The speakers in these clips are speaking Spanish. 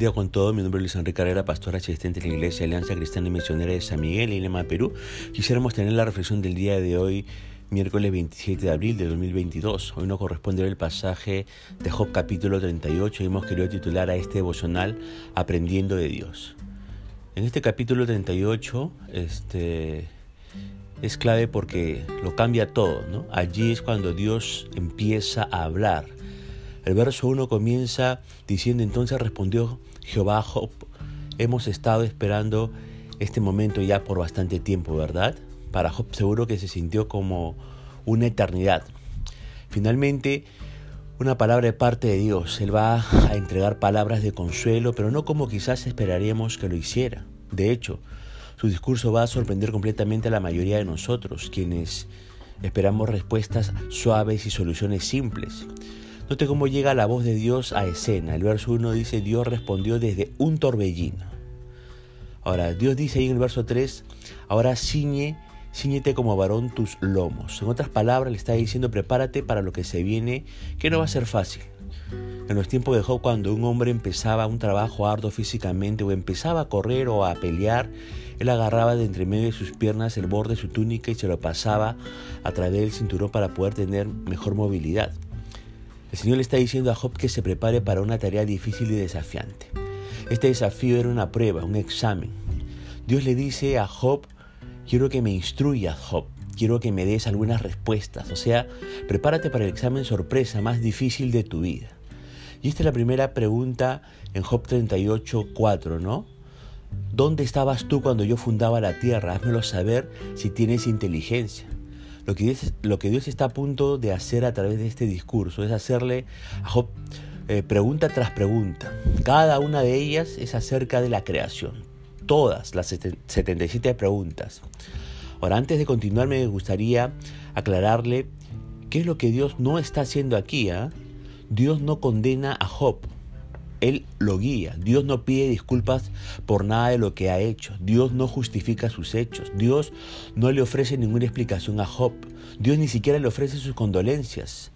día con todo. Mi nombre es Luis Enrique Carrera, pastor asistente de la Iglesia Alianza Cristiana y Misionera de San Miguel, en Lima, Perú. Quisiéramos tener la reflexión del día de hoy, miércoles 27 de abril de 2022. Hoy nos corresponde el pasaje de Job capítulo 38 y hemos querido titular a este devocional Aprendiendo de Dios. En este capítulo 38 este, es clave porque lo cambia todo. ¿no? Allí es cuando Dios empieza a hablar el verso 1 comienza diciendo, entonces respondió Jehová Job, hemos estado esperando este momento ya por bastante tiempo, ¿verdad? Para Job seguro que se sintió como una eternidad. Finalmente, una palabra de parte de Dios. Él va a entregar palabras de consuelo, pero no como quizás esperaríamos que lo hiciera. De hecho, su discurso va a sorprender completamente a la mayoría de nosotros, quienes esperamos respuestas suaves y soluciones simples. Note cómo llega la voz de Dios a escena. El verso 1 dice, Dios respondió desde un torbellino. Ahora, Dios dice ahí en el verso 3, ahora ciñe, ciñete como varón tus lomos. En otras palabras, le está diciendo, prepárate para lo que se viene, que no va a ser fácil. En los tiempos de Job, cuando un hombre empezaba un trabajo arduo físicamente o empezaba a correr o a pelear, él agarraba de entre medio de sus piernas el borde de su túnica y se lo pasaba a través del cinturón para poder tener mejor movilidad. El Señor le está diciendo a Job que se prepare para una tarea difícil y desafiante. Este desafío era una prueba, un examen. Dios le dice a Job, quiero que me instruyas, Job, quiero que me des algunas respuestas. O sea, prepárate para el examen sorpresa más difícil de tu vida. Y esta es la primera pregunta en Job 38, 4, ¿no? ¿Dónde estabas tú cuando yo fundaba la tierra? Házmelo saber si tienes inteligencia. Lo que, Dios, está a punto de hacer a través de este discurso es hacerle a Job eh, pregunta tras pregunta. Cada una de ellas es acerca de la creación. Todas las 77 preguntas. Ahora, antes de continuar, me gustaría aclararle qué es lo que Dios no está haciendo aquí. ¿ah? Dios no condena a Job. Él lo guía. Dios no pide disculpas por nada de lo que ha hecho. Dios no justifica sus hechos. Dios no le ofrece ninguna explicación a Job. Dios ni siquiera le ofrece sus condolencias.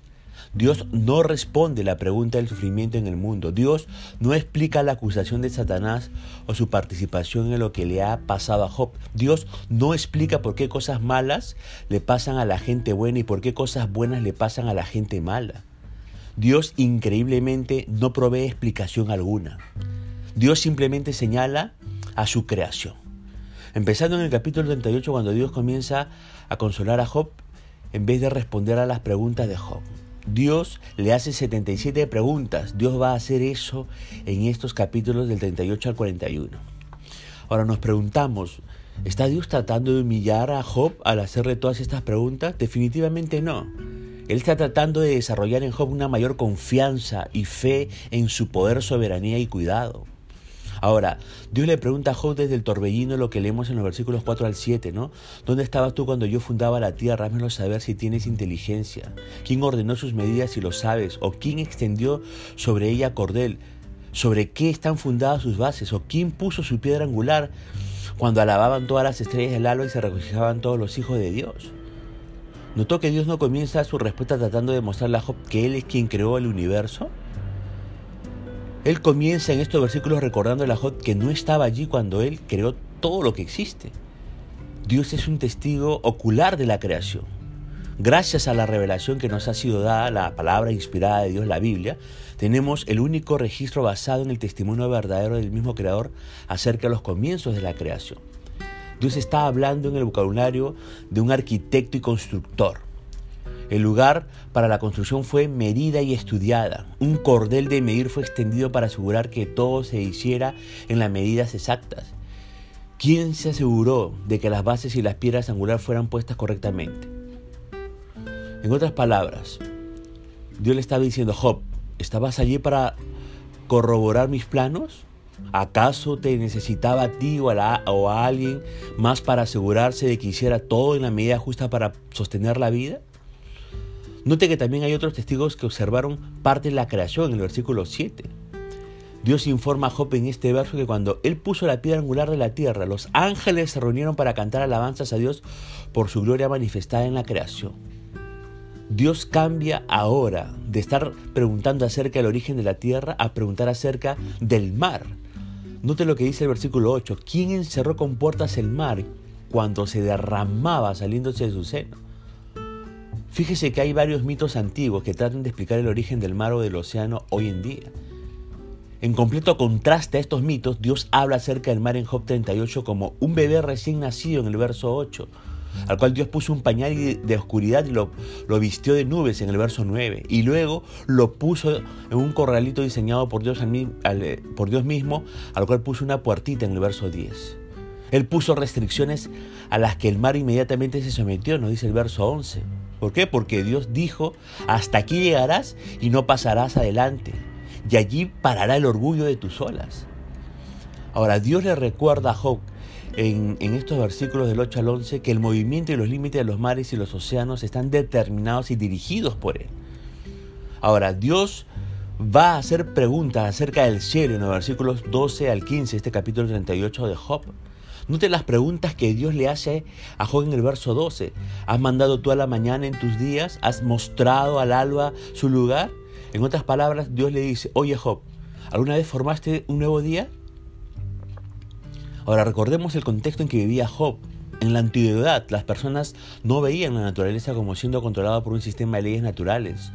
Dios no responde la pregunta del sufrimiento en el mundo. Dios no explica la acusación de Satanás o su participación en lo que le ha pasado a Job. Dios no explica por qué cosas malas le pasan a la gente buena y por qué cosas buenas le pasan a la gente mala. Dios increíblemente no provee explicación alguna. Dios simplemente señala a su creación. Empezando en el capítulo 38 cuando Dios comienza a consolar a Job en vez de responder a las preguntas de Job. Dios le hace 77 preguntas. Dios va a hacer eso en estos capítulos del 38 al 41. Ahora nos preguntamos, ¿está Dios tratando de humillar a Job al hacerle todas estas preguntas? Definitivamente no. Él está tratando de desarrollar en Job una mayor confianza y fe en su poder, soberanía y cuidado. Ahora, Dios le pregunta a Job desde el torbellino lo que leemos en los versículos 4 al 7, ¿no? ¿Dónde estabas tú cuando yo fundaba la tierra? Házmelo saber si tienes inteligencia. ¿Quién ordenó sus medidas si lo sabes? ¿O quién extendió sobre ella cordel? ¿Sobre qué están fundadas sus bases? ¿O quién puso su piedra angular cuando alababan todas las estrellas del alba y se regocijaban todos los hijos de Dios? ¿Notó que Dios no comienza su respuesta tratando de mostrarle a Job que Él es quien creó el universo? Él comienza en estos versículos recordándole a Job que no estaba allí cuando Él creó todo lo que existe. Dios es un testigo ocular de la creación. Gracias a la revelación que nos ha sido dada, la palabra inspirada de Dios, la Biblia, tenemos el único registro basado en el testimonio verdadero del mismo Creador acerca de los comienzos de la creación. Dios está hablando en el vocabulario de un arquitecto y constructor. El lugar para la construcción fue medida y estudiada. Un cordel de medir fue extendido para asegurar que todo se hiciera en las medidas exactas. ¿Quién se aseguró de que las bases y las piedras angulares fueran puestas correctamente? En otras palabras, Dios le estaba diciendo, Job, ¿estabas allí para corroborar mis planos? ¿Acaso te necesitaba a ti o a, alguien más para asegurarse de que hiciera todo en la medida justa para sostener la vida? Note que también hay otros testigos que observaron parte de la creación en el versículo 7. Dios informa a Job en este verso que cuando él puso la piedra angular de la tierra, los ángeles se reunieron para cantar alabanzas a Dios por su gloria manifestada en la creación. Dios cambia ahora de estar preguntando acerca del origen de la tierra a preguntar acerca del mar. Note lo que dice el versículo 8. ¿Quién encerró con puertas el mar cuando se derramaba saliéndose de su seno? Fíjese que hay varios mitos antiguos que tratan de explicar el origen del mar o del océano hoy en día. En completo contraste a estos mitos, Dios habla acerca del mar en Job 38 como un bebé recién nacido en el verso 8, al cual Dios puso un pañal de oscuridad y lo, lo vistió de nubes en el verso 9, y luego lo puso en un corralito diseñado por Dios, por Dios mismo, al cual puso una puertita en el verso 10. Él puso restricciones a las que el mar inmediatamente se sometió, nos dice el verso 11. ¿Por qué? Porque Dios dijo, hasta aquí llegarás y no pasarás adelante. Y allí parará el orgullo de tus olas. Ahora, Dios le recuerda a Job en, estos versículos del 8 al 11 que el movimiento y los límites de los mares y los océanos están determinados y dirigidos por Él. Ahora, Dios va a hacer preguntas acerca del cielo en los versículos 12 al 15, este capítulo 38 de Job. Note las preguntas que Dios le hace a Job en el verso 12. ¿Has mandado tú a la mañana en tus días? ¿Has mostrado al alba su lugar? En otras palabras, Dios le dice, oye Job, ¿alguna vez formaste un nuevo día? Ahora recordemos el contexto en que vivía Job. En la antigüedad, las personas no veían la naturaleza como siendo controlada por un sistema de leyes naturales.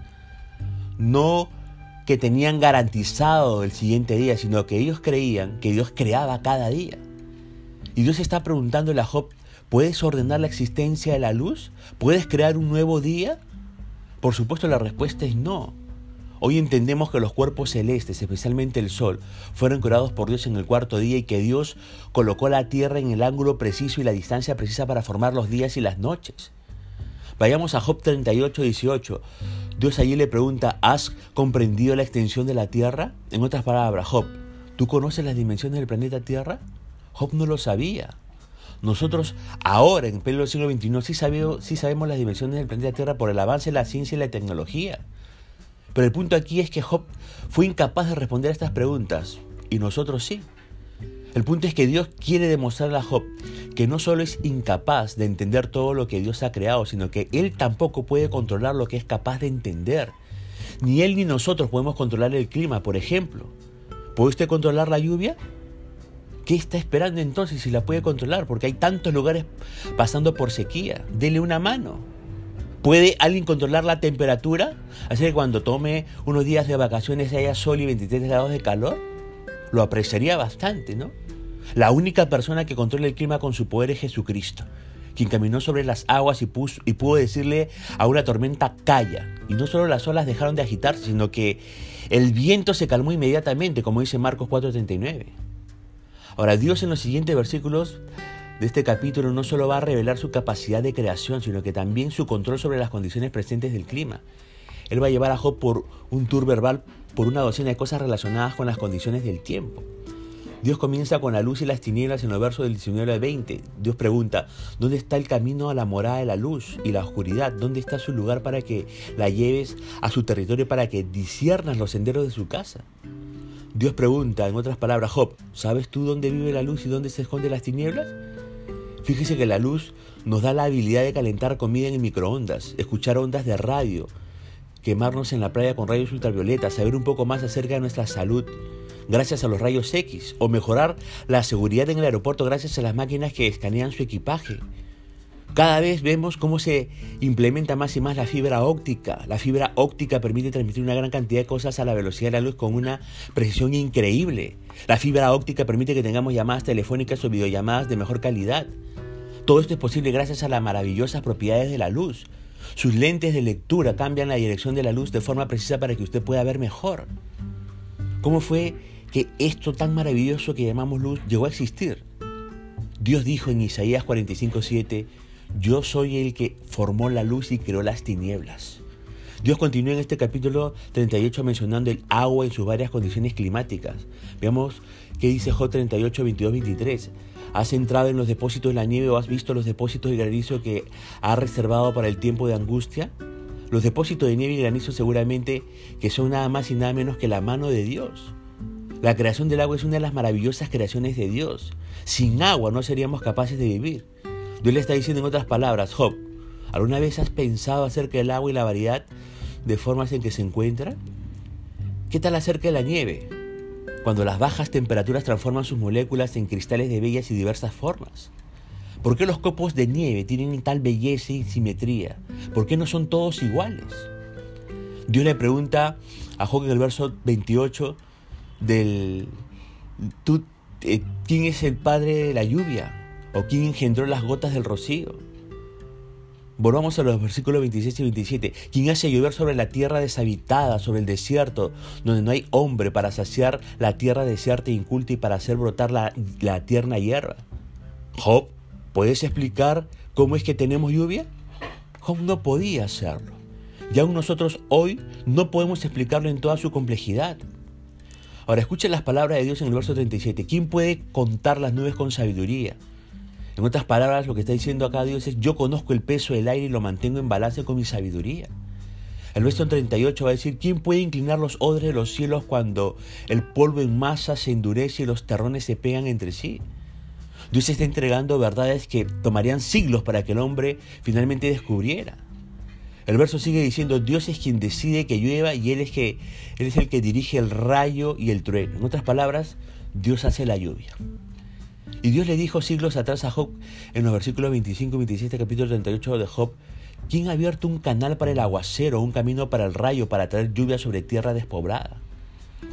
No que tenían garantizado el siguiente día, sino que ellos creían que Dios creaba cada día. Y Dios está preguntándole a Job, ¿puedes ordenar la existencia de la luz? ¿Puedes crear un nuevo día? Por supuesto la respuesta es no. Hoy entendemos que los cuerpos celestes, especialmente el Sol, fueron creados por Dios en el cuarto día y que Dios colocó la Tierra en el ángulo preciso y la distancia precisa para formar los días y las noches. Vayamos a Job 38, 18. Dios allí le pregunta, ¿has comprendido la extensión de la Tierra? En otras palabras, Job, ¿tú conoces las dimensiones del planeta Tierra? Job no lo sabía. Nosotros ahora, en pleno siglo XXI, sí sabemos las dimensiones del planeta Tierra por el avance de la ciencia y la tecnología. Pero el punto aquí es que Job fue incapaz de responder a estas preguntas y nosotros sí. El punto es que Dios quiere demostrarle a Job que no solo es incapaz de entender todo lo que Dios ha creado, sino que Él tampoco puede controlar lo que es capaz de entender. Ni Él ni nosotros podemos controlar el clima, por ejemplo. ¿Puede usted controlar la lluvia? ¿Qué está esperando entonces si la puede controlar? Porque hay tantos lugares pasando por sequía. Dele una mano. ¿Puede alguien controlar la temperatura? Así que cuando tome unos días de vacaciones haya sol y 23 grados de calor, lo apreciaría bastante, ¿no? La única persona que controla el clima con su poder es Jesucristo, quien caminó sobre las aguas y, y pudo decirle a una tormenta calla. Y no solo las olas dejaron de agitarse, sino que el viento se calmó inmediatamente, como dice Marcos 4:39. Ahora, Dios en los siguientes versículos de este capítulo no solo va a revelar su capacidad de creación, sino que también su control sobre las condiciones presentes del clima. Él va a llevar a Job por un tour verbal por una docena de cosas relacionadas con las condiciones del tiempo. Dios comienza con la luz y las tinieblas en los versos del 19 al 20. Dios pregunta, ¿dónde está el camino a la morada de la luz y la oscuridad? ¿Dónde está su lugar para que la lleves a su territorio para que disiernas los senderos de su casa? Dios pregunta, en otras palabras, Job, ¿sabes tú dónde vive la luz y dónde se esconde las tinieblas? Fíjese que la luz nos da la habilidad de calentar comida en microondas, escuchar ondas de radio, quemarnos en la playa con rayos ultravioletas, saber un poco más acerca de nuestra salud gracias a los rayos X, o mejorar la seguridad en el aeropuerto gracias a las máquinas que escanean su equipaje. Cada vez vemos cómo se implementa más y más la fibra óptica. La fibra óptica permite transmitir una gran cantidad de cosas a la velocidad de la luz con una precisión increíble. La fibra óptica permite que tengamos llamadas telefónicas o videollamadas de mejor calidad. Todo esto es posible gracias a las maravillosas propiedades de la luz. Sus lentes de lectura cambian la dirección de la luz de forma precisa para que usted pueda ver mejor. ¿Cómo fue que esto tan maravilloso que llamamos luz llegó a existir? Dios dijo en Isaías 45:7, yo soy el que formó la luz y creó las tinieblas. Dios continúa en este capítulo 38 mencionando el agua en sus varias condiciones climáticas. Veamos qué dice J 38, 22, 23. ¿Has entrado en los depósitos de la nieve o has visto los depósitos de granizo que ha reservado para el tiempo de angustia? Los depósitos de nieve y granizo seguramente que son nada más y nada menos que la mano de Dios. La creación del agua es una de las maravillosas creaciones de Dios. Sin agua no seríamos capaces de vivir. Dios le está diciendo en otras palabras, Job, ¿Alguna vez has pensado acerca del agua y la variedad de formas en que se encuentra? ¿Qué tal acerca de la nieve? Cuando las bajas temperaturas transforman sus moléculas en cristales de bellas y diversas formas. ¿Por qué los copos de nieve tienen tal belleza y simetría? ¿Por qué no son todos iguales? Dios le pregunta a Job en el verso 28 del eh, ¿quién es el padre de la lluvia? ¿O quién engendró las gotas del rocío? Volvamos a los versículos 26 y 27. ¿Quién hace llover sobre la tierra deshabitada, sobre el desierto, donde no hay hombre para saciar la tierra desierta e inculta y para hacer brotar la, la tierna hierba? Job, ¿puedes explicar cómo es que tenemos lluvia? Job no podía hacerlo. Y aún nosotros hoy no podemos explicarlo en toda su complejidad. Ahora escuchen las palabras de Dios en el verso 37. ¿Quién puede contar las nubes con sabiduría? En otras palabras, lo que está diciendo acá Dios es, yo conozco el peso del aire y lo mantengo en balance con mi sabiduría. El verso 38 va a decir, ¿quién puede inclinar los odres de los cielos cuando el polvo en masa se endurece y los terrones se pegan entre sí? Dios está entregando verdades que tomarían siglos para que el hombre finalmente descubriera. El verso sigue diciendo, Dios es quien decide que llueva y Él es, que, él es el que dirige el rayo y el trueno. En otras palabras, Dios hace la lluvia. Y Dios le dijo siglos atrás a Job, en los versículos 25 y 27, capítulo 38 de Job, ¿quién ha abierto un canal para el aguacero, un camino para el rayo, para traer lluvia sobre tierra despoblada?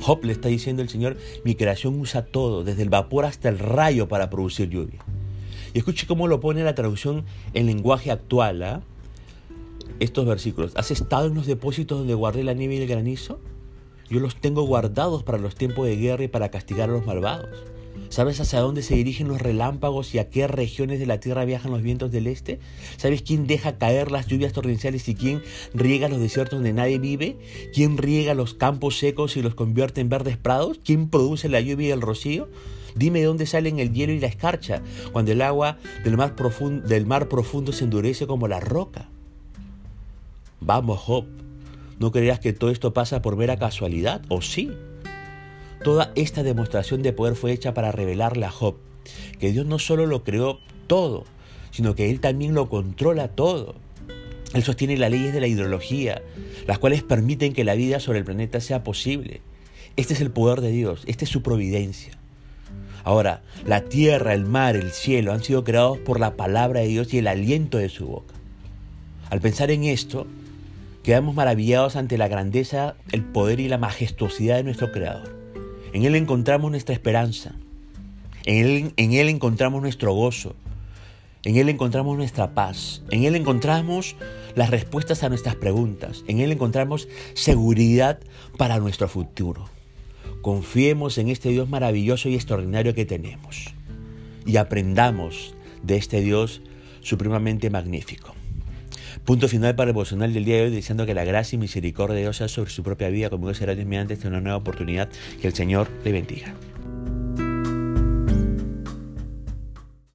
Job le está diciendo el Señor, mi creación usa todo, desde el vapor hasta el rayo para producir lluvia. Y escuche cómo lo pone la traducción en lenguaje actual, ¿ah? estos versículos. ¿Has estado en los depósitos donde guardé la nieve y el granizo? Yo los tengo guardados para los tiempos de guerra y para castigar a los malvados. ¿Sabes hacia dónde se dirigen los relámpagos y a qué regiones de la tierra viajan los vientos del este? ¿Sabes quién deja caer las lluvias torrenciales y quién riega los desiertos donde nadie vive? ¿Quién riega los campos secos y los convierte en verdes prados? ¿Quién produce la lluvia y el rocío? Dime de dónde salen el hielo y la escarcha cuando el agua del mar, profundo, del mar profundo se endurece como la roca. Vamos, Job, ¿no creerás que todo esto pasa por mera casualidad? ¿O sí? Toda esta demostración de poder fue hecha para revelarle a Job que Dios no solo lo creó todo, sino que Él también lo controla todo. Él sostiene las leyes de la hidrología, las cuales permiten que la vida sobre el planeta sea posible. Este es el poder de Dios, esta es su providencia. Ahora, la tierra, el mar, el cielo han sido creados por la palabra de Dios y el aliento de su boca. Al pensar en esto, quedamos maravillados ante la grandeza, el poder y la majestuosidad de nuestro Creador. En Él encontramos nuestra esperanza. En Él, en Él encontramos nuestro gozo. En Él encontramos nuestra paz. En Él encontramos las respuestas a nuestras preguntas. En Él encontramos seguridad para nuestro futuro. Confiemos en este Dios maravilloso y extraordinario que tenemos. Y aprendamos de este Dios supremamente magnífico. Punto final para el devocional del día de hoy, diciendo que la gracia y misericordia de Dios sea sobre su propia vida, como será Dios mediante esta nueva oportunidad. Que el Señor le bendiga.